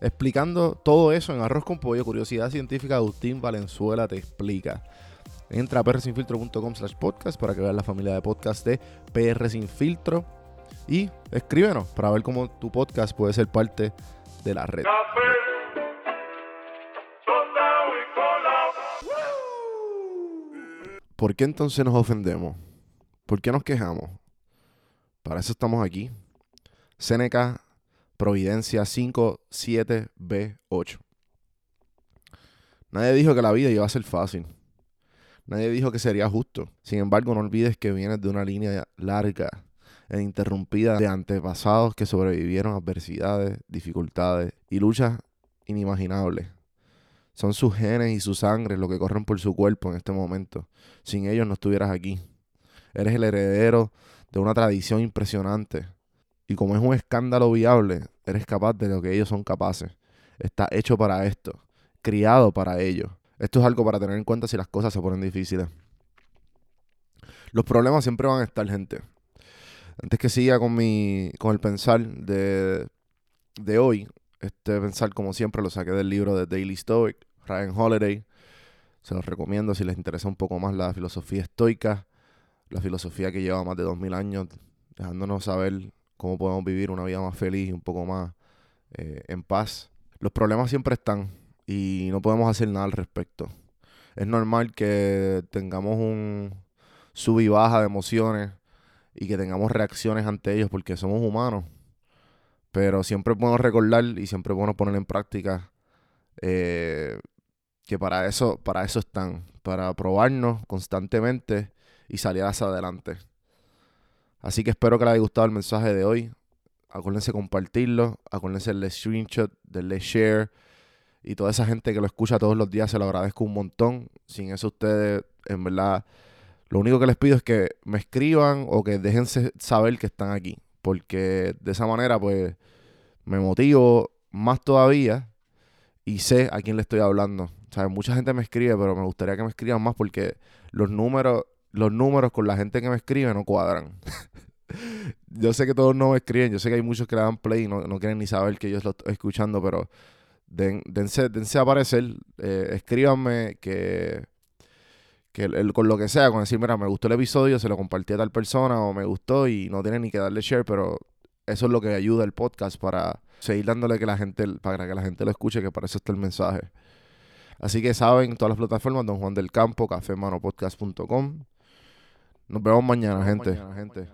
explicando todo eso en Arroz con Pollo, Curiosidad Científica, Agustín Valenzuela te explica. Entra a prsinfiltro.com slash podcast para que veas la familia de podcast de PR Sin Filtro y escríbenos para ver cómo tu podcast puede ser parte de la red. ¿Por qué entonces nos ofendemos? ¿Por qué nos quejamos? Para eso estamos aquí. Seneca Providencia 57B8. Nadie dijo que la vida iba a ser fácil. Nadie dijo que sería justo. Sin embargo, no olvides que vienes de una línea larga e interrumpida de antepasados que sobrevivieron a adversidades, dificultades y luchas inimaginables. Son sus genes y su sangre lo que corren por su cuerpo en este momento. Sin ellos no estuvieras aquí. Eres el heredero de una tradición impresionante y como es un escándalo viable, eres capaz de lo que ellos son capaces. Está hecho para esto, criado para ello. Esto es algo para tener en cuenta si las cosas se ponen difíciles. Los problemas siempre van a estar, gente. Antes que siga con mi con el pensar de, de hoy, este pensar como siempre lo saqué del libro de Daily Stoic, Ryan Holiday. Se los recomiendo si les interesa un poco más la filosofía estoica, la filosofía que lleva más de 2000 años dejándonos saber cómo podemos vivir una vida más feliz y un poco más eh, en paz. Los problemas siempre están y no podemos hacer nada al respecto. Es normal que tengamos un sub y baja de emociones y que tengamos reacciones ante ellos porque somos humanos. Pero siempre es bueno recordar y siempre es bueno poner en práctica eh, que para eso, para eso están, para probarnos constantemente y salir hacia adelante. Así que espero que les haya gustado el mensaje de hoy. Acuérdense compartirlo, acuérdense darle screenshot, darle share. Y toda esa gente que lo escucha todos los días se lo agradezco un montón. Sin eso ustedes, en verdad, lo único que les pido es que me escriban o que dejen saber que están aquí. Porque de esa manera, pues, me motivo más todavía y sé a quién le estoy hablando. O mucha gente me escribe, pero me gustaría que me escriban más porque los números los números con la gente que me escribe no cuadran. yo sé que todos no me escriben, yo sé que hay muchos que le dan play y no, quieren ni saber que yo lo estoy escuchando, pero den, dense, dense a aparecer, eh, escríbanme que, que con lo que sea, con decir, mira, me gustó el episodio, se lo compartí a tal persona o me gustó y no tienen ni que darle share, pero eso es lo que ayuda el podcast para seguir dándole que la gente, para que la gente lo escuche, que para eso está el mensaje. Así que saben, todas las plataformas, Don Juan del Campo, cafemanopodcast.com. Nos vemos mañana, gente. Mañana, gente.